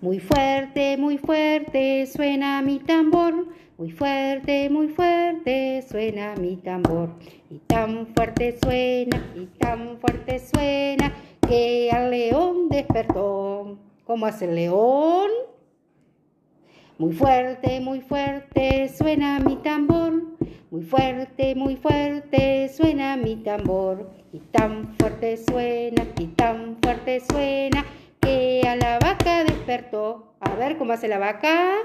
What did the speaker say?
Muy fuerte, muy fuerte suena mi tambor. Muy fuerte, muy fuerte suena mi tambor. Y tan fuerte suena, y tan fuerte suena que al león despertó. ¿Cómo hace el león? Muy fuerte, muy fuerte suena mi tambor. Muy fuerte, muy fuerte suena mi tambor. Y tan fuerte suena, y tan fuerte suena que despertó. A ver cómo hace la vaca.